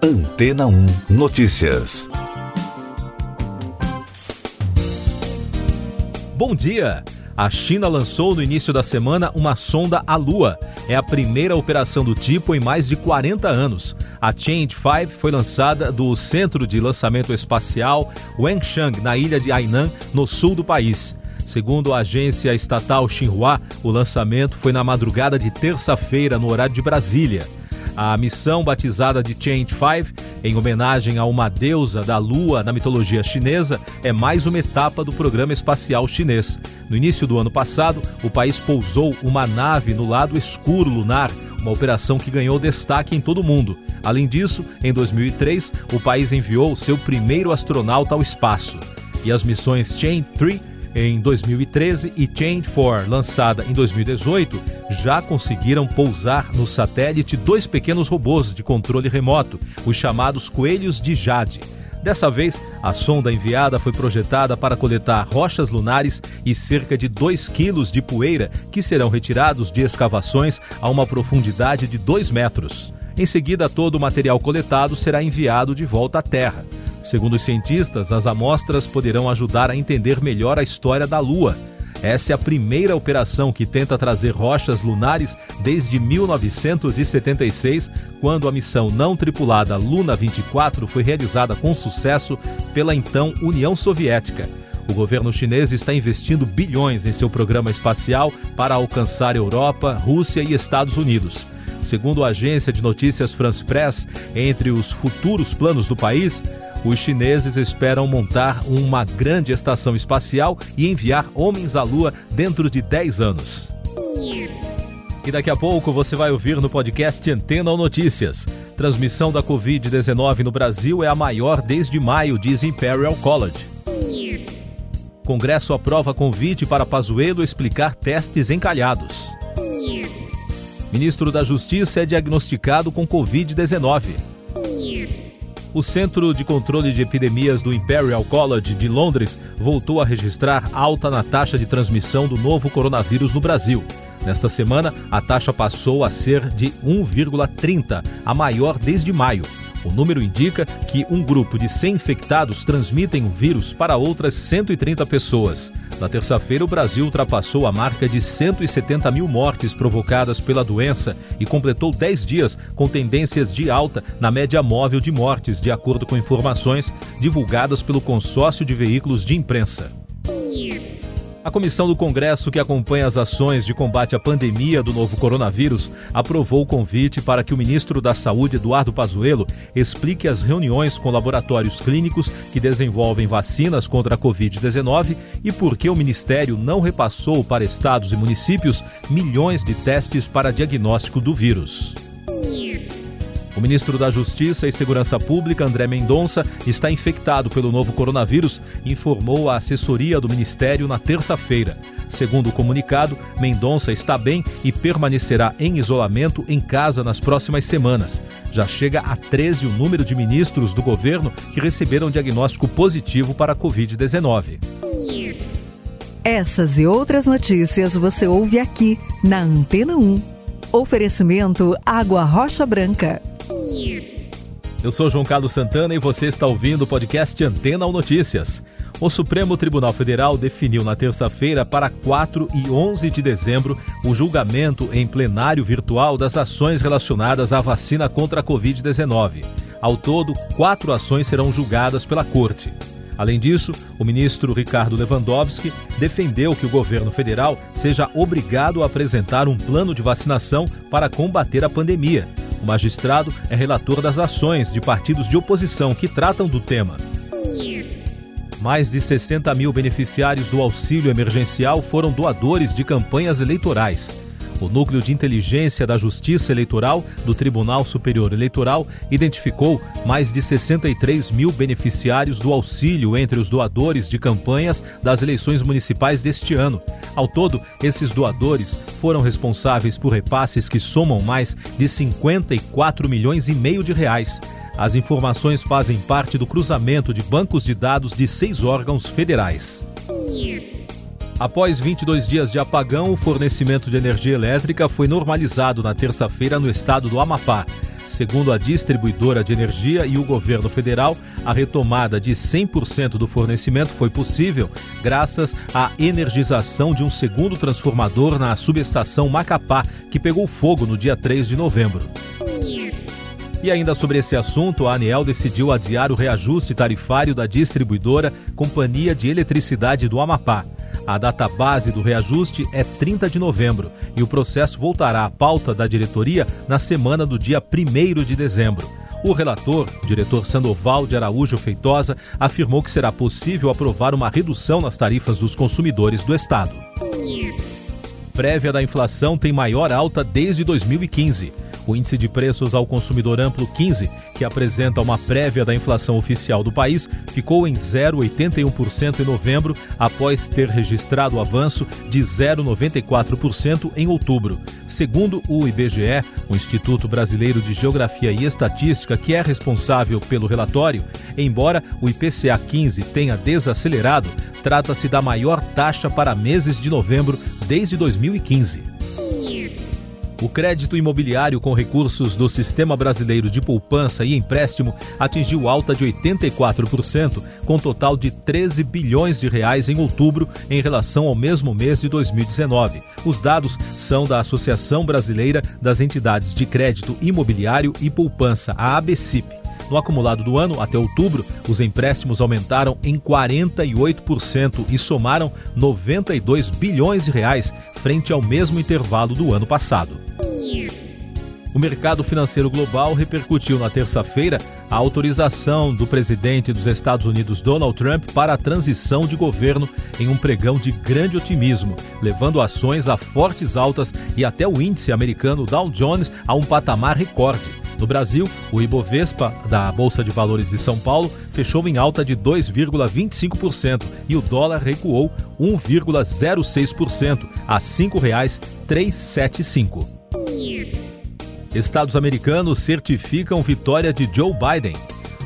Antena 1 Notícias. Bom dia! A China lançou no início da semana uma sonda à Lua. É a primeira operação do tipo em mais de 40 anos. A Change 5 foi lançada do Centro de Lançamento Espacial Wenchang, na ilha de Hainan, no sul do país. Segundo a agência estatal Xinhua, o lançamento foi na madrugada de terça-feira, no horário de Brasília. A missão, batizada de Change 5, em homenagem a uma deusa da lua na mitologia chinesa, é mais uma etapa do programa espacial chinês. No início do ano passado, o país pousou uma nave no lado escuro lunar, uma operação que ganhou destaque em todo o mundo. Além disso, em 2003, o país enviou seu primeiro astronauta ao espaço. E as missões Chain 3 em 2013 e Change 4, lançada em 2018, já conseguiram pousar no satélite dois pequenos robôs de controle remoto, os chamados coelhos de Jade. Dessa vez, a sonda enviada foi projetada para coletar rochas lunares e cerca de 2 quilos de poeira que serão retirados de escavações a uma profundidade de 2 metros. Em seguida, todo o material coletado será enviado de volta à Terra. Segundo os cientistas, as amostras poderão ajudar a entender melhor a história da Lua. Essa é a primeira operação que tenta trazer rochas lunares desde 1976, quando a missão não tripulada Luna 24 foi realizada com sucesso pela então União Soviética. O governo chinês está investindo bilhões em seu programa espacial para alcançar Europa, Rússia e Estados Unidos. Segundo a agência de notícias France Press, entre os futuros planos do país, os chineses esperam montar uma grande estação espacial e enviar homens à Lua dentro de 10 anos. E daqui a pouco você vai ouvir no podcast Antena ou Notícias. Transmissão da Covid-19 no Brasil é a maior desde maio, diz Imperial College. Congresso aprova convite para Pazuello explicar testes encalhados. Ministro da Justiça é diagnosticado com Covid-19 o Centro de Controle de Epidemias do Imperial College de Londres voltou a registrar alta na taxa de transmissão do novo coronavírus no Brasil. Nesta semana, a taxa passou a ser de 1,30, a maior desde maio. O número indica que um grupo de 100 infectados transmitem o vírus para outras 130 pessoas. Na terça-feira, o Brasil ultrapassou a marca de 170 mil mortes provocadas pela doença e completou 10 dias com tendências de alta na média móvel de mortes, de acordo com informações divulgadas pelo consórcio de veículos de imprensa. A comissão do Congresso que acompanha as ações de combate à pandemia do novo coronavírus aprovou o convite para que o ministro da Saúde, Eduardo Pazuello, explique as reuniões com laboratórios clínicos que desenvolvem vacinas contra a Covid-19 e por que o ministério não repassou para estados e municípios milhões de testes para diagnóstico do vírus. O ministro da Justiça e Segurança Pública, André Mendonça, está infectado pelo novo coronavírus, informou a assessoria do ministério na terça-feira. Segundo o comunicado, Mendonça está bem e permanecerá em isolamento em casa nas próximas semanas. Já chega a 13 o número de ministros do governo que receberam diagnóstico positivo para a Covid-19. Essas e outras notícias você ouve aqui na Antena 1. Oferecimento Água Rocha Branca. Eu sou João Carlos Santana e você está ouvindo o podcast Antena ou Notícias. O Supremo Tribunal Federal definiu na terça-feira para 4 e 11 de dezembro o julgamento em plenário virtual das ações relacionadas à vacina contra a Covid-19. Ao todo, quatro ações serão julgadas pela Corte. Além disso, o ministro Ricardo Lewandowski defendeu que o governo federal seja obrigado a apresentar um plano de vacinação para combater a pandemia o magistrado é relator das ações de partidos de oposição que tratam do tema. Mais de 60 mil beneficiários do auxílio emergencial foram doadores de campanhas eleitorais. O Núcleo de Inteligência da Justiça Eleitoral do Tribunal Superior Eleitoral identificou mais de 63 mil beneficiários do auxílio entre os doadores de campanhas das eleições municipais deste ano. Ao todo, esses doadores foram responsáveis por repasses que somam mais de 54 milhões e meio de reais. As informações fazem parte do cruzamento de bancos de dados de seis órgãos federais. Após 22 dias de apagão, o fornecimento de energia elétrica foi normalizado na terça-feira no estado do Amapá. Segundo a distribuidora de energia e o governo federal, a retomada de 100% do fornecimento foi possível graças à energização de um segundo transformador na subestação Macapá, que pegou fogo no dia 3 de novembro. E ainda sobre esse assunto, a ANEEL decidiu adiar o reajuste tarifário da distribuidora Companhia de Eletricidade do Amapá. A data base do reajuste é 30 de novembro e o processo voltará à pauta da diretoria na semana do dia 1 de dezembro. O relator, diretor Sandoval de Araújo Feitosa, afirmou que será possível aprovar uma redução nas tarifas dos consumidores do Estado. Prévia da inflação tem maior alta desde 2015. O índice de preços ao consumidor amplo 15, que apresenta uma prévia da inflação oficial do país, ficou em 0,81% em novembro, após ter registrado avanço de 0,94% em outubro. Segundo o IBGE, o Instituto Brasileiro de Geografia e Estatística, que é responsável pelo relatório, embora o IPCA 15 tenha desacelerado, trata-se da maior taxa para meses de novembro desde 2015. O crédito imobiliário com recursos do Sistema Brasileiro de Poupança e Empréstimo atingiu alta de 84%, com total de 13 bilhões de reais em outubro em relação ao mesmo mês de 2019. Os dados são da Associação Brasileira das Entidades de Crédito Imobiliário e Poupança, a ABCIP. No acumulado do ano, até outubro, os empréstimos aumentaram em 48% e somaram 92 bilhões de reais frente ao mesmo intervalo do ano passado. O mercado financeiro global repercutiu na terça-feira a autorização do presidente dos Estados Unidos Donald Trump para a transição de governo em um pregão de grande otimismo, levando ações a fortes altas e até o índice americano Dow Jones a um patamar recorde. No Brasil, o Ibovespa da Bolsa de Valores de São Paulo fechou em alta de 2,25% e o dólar recuou 1,06% a R$ 5,375. Estados americanos certificam vitória de Joe Biden.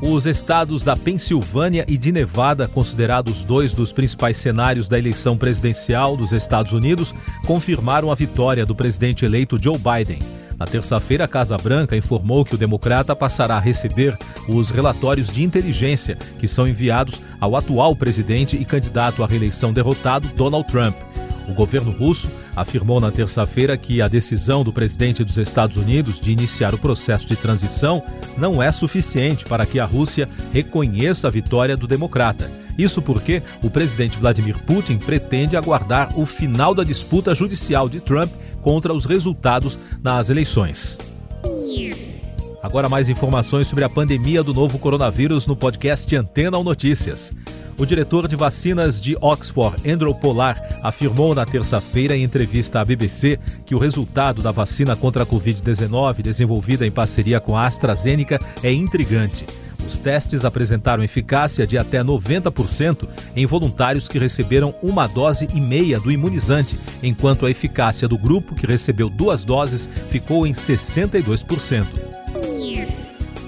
Os estados da Pensilvânia e de Nevada, considerados dois dos principais cenários da eleição presidencial dos Estados Unidos, confirmaram a vitória do presidente eleito Joe Biden. Na terça-feira, a Casa Branca informou que o democrata passará a receber os relatórios de inteligência que são enviados ao atual presidente e candidato à reeleição derrotado, Donald Trump. O governo russo afirmou na terça-feira que a decisão do presidente dos Estados Unidos de iniciar o processo de transição não é suficiente para que a Rússia reconheça a vitória do democrata. Isso porque o presidente Vladimir Putin pretende aguardar o final da disputa judicial de Trump contra os resultados nas eleições. Agora mais informações sobre a pandemia do novo coronavírus no podcast Antena ou Notícias. O diretor de vacinas de Oxford, Andrew Polar, afirmou na terça-feira em entrevista à BBC que o resultado da vacina contra a Covid-19, desenvolvida em parceria com a AstraZeneca, é intrigante. Os testes apresentaram eficácia de até 90% em voluntários que receberam uma dose e meia do imunizante, enquanto a eficácia do grupo que recebeu duas doses ficou em 62%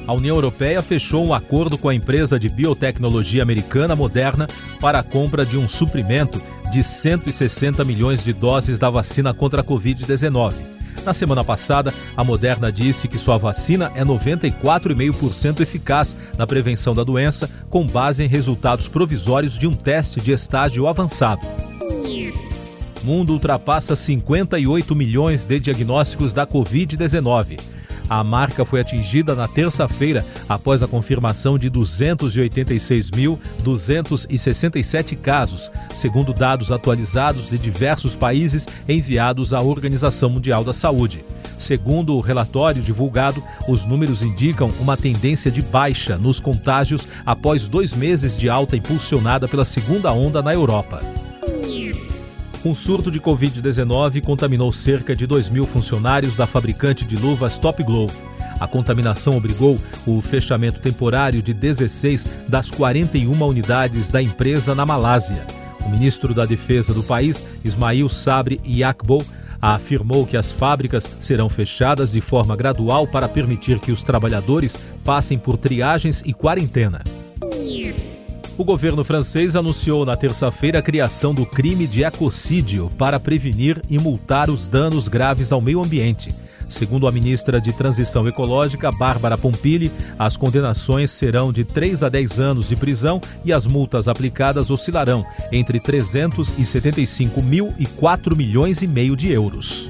a União Europeia fechou um acordo com a empresa de biotecnologia americana Moderna para a compra de um suprimento de 160 milhões de doses da vacina contra a Covid-19. Na semana passada, a Moderna disse que sua vacina é 94,5% eficaz na prevenção da doença, com base em resultados provisórios de um teste de estágio avançado. O mundo ultrapassa 58 milhões de diagnósticos da Covid-19. A marca foi atingida na terça-feira após a confirmação de 286.267 casos, segundo dados atualizados de diversos países enviados à Organização Mundial da Saúde. Segundo o relatório divulgado, os números indicam uma tendência de baixa nos contágios após dois meses de alta impulsionada pela segunda onda na Europa. Um surto de Covid-19 contaminou cerca de 2 mil funcionários da fabricante de luvas Top Glove. A contaminação obrigou o fechamento temporário de 16 das 41 unidades da empresa na Malásia. O ministro da Defesa do país, Ismail Sabri Yakbo, afirmou que as fábricas serão fechadas de forma gradual para permitir que os trabalhadores passem por triagens e quarentena. O governo francês anunciou na terça-feira a criação do crime de ecocídio para prevenir e multar os danos graves ao meio ambiente. Segundo a ministra de Transição Ecológica, Bárbara Pompili, as condenações serão de 3 a 10 anos de prisão e as multas aplicadas oscilarão entre 375 mil e 4 milhões e meio de euros.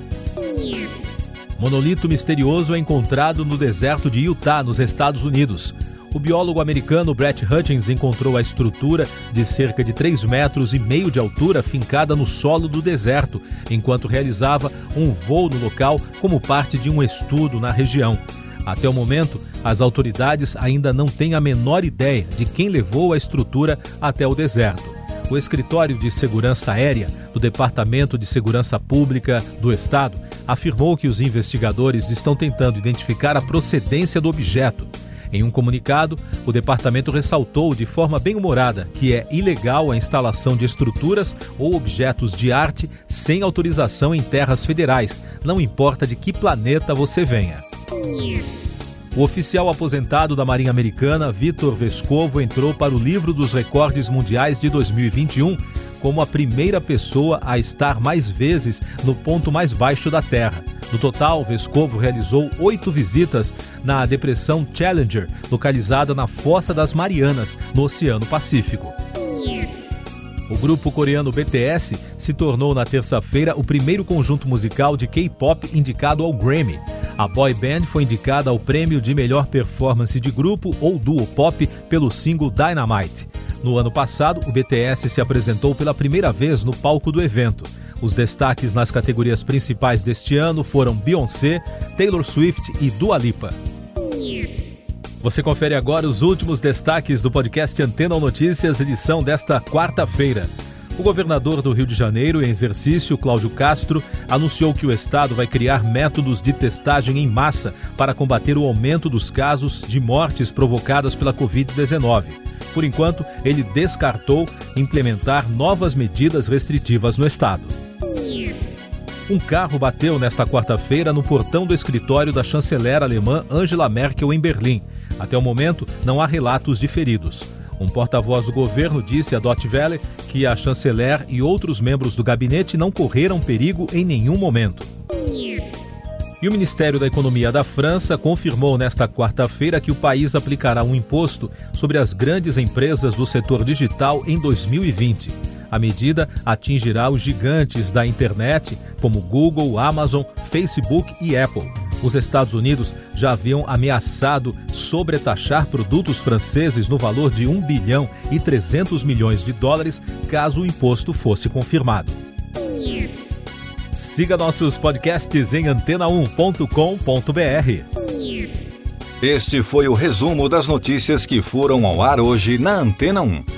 Monolito misterioso é encontrado no deserto de Utah, nos Estados Unidos. O biólogo americano Brett Hutchins encontrou a estrutura de cerca de 3 metros e meio de altura fincada no solo do deserto, enquanto realizava um voo no local como parte de um estudo na região. Até o momento, as autoridades ainda não têm a menor ideia de quem levou a estrutura até o deserto. O Escritório de Segurança Aérea do Departamento de Segurança Pública do Estado afirmou que os investigadores estão tentando identificar a procedência do objeto. Em um comunicado, o departamento ressaltou de forma bem humorada que é ilegal a instalação de estruturas ou objetos de arte sem autorização em terras federais, não importa de que planeta você venha. O oficial aposentado da Marinha Americana, Vitor Vescovo, entrou para o livro dos recordes mundiais de 2021 como a primeira pessoa a estar mais vezes no ponto mais baixo da Terra. No total, Vescovo realizou oito visitas na depressão Challenger, localizada na Fossa das Marianas, no Oceano Pacífico. O grupo coreano BTS se tornou na terça-feira o primeiro conjunto musical de K-pop indicado ao Grammy. A boy band foi indicada ao prêmio de melhor performance de grupo ou duo pop pelo single Dynamite. No ano passado, o BTS se apresentou pela primeira vez no palco do evento. Os destaques nas categorias principais deste ano foram Beyoncé, Taylor Swift e Dua Lipa. Você confere agora os últimos destaques do podcast Antena Notícias, edição desta quarta-feira. O governador do Rio de Janeiro, em exercício, Cláudio Castro, anunciou que o estado vai criar métodos de testagem em massa para combater o aumento dos casos de mortes provocadas pela Covid-19. Por enquanto, ele descartou implementar novas medidas restritivas no estado. Um carro bateu nesta quarta-feira no portão do escritório da chanceler alemã Angela Merkel em Berlim. Até o momento, não há relatos de feridos. Um porta-voz do governo disse à Deutsche Welle que a chanceler e outros membros do gabinete não correram perigo em nenhum momento. E o Ministério da Economia da França confirmou nesta quarta-feira que o país aplicará um imposto sobre as grandes empresas do setor digital em 2020. A medida atingirá os gigantes da internet, como Google, Amazon, Facebook e Apple. Os Estados Unidos já haviam ameaçado sobretaxar produtos franceses no valor de 1 bilhão e 300 milhões de dólares caso o imposto fosse confirmado. Siga nossos podcasts em antena1.com.br. Este foi o resumo das notícias que foram ao ar hoje na Antena 1.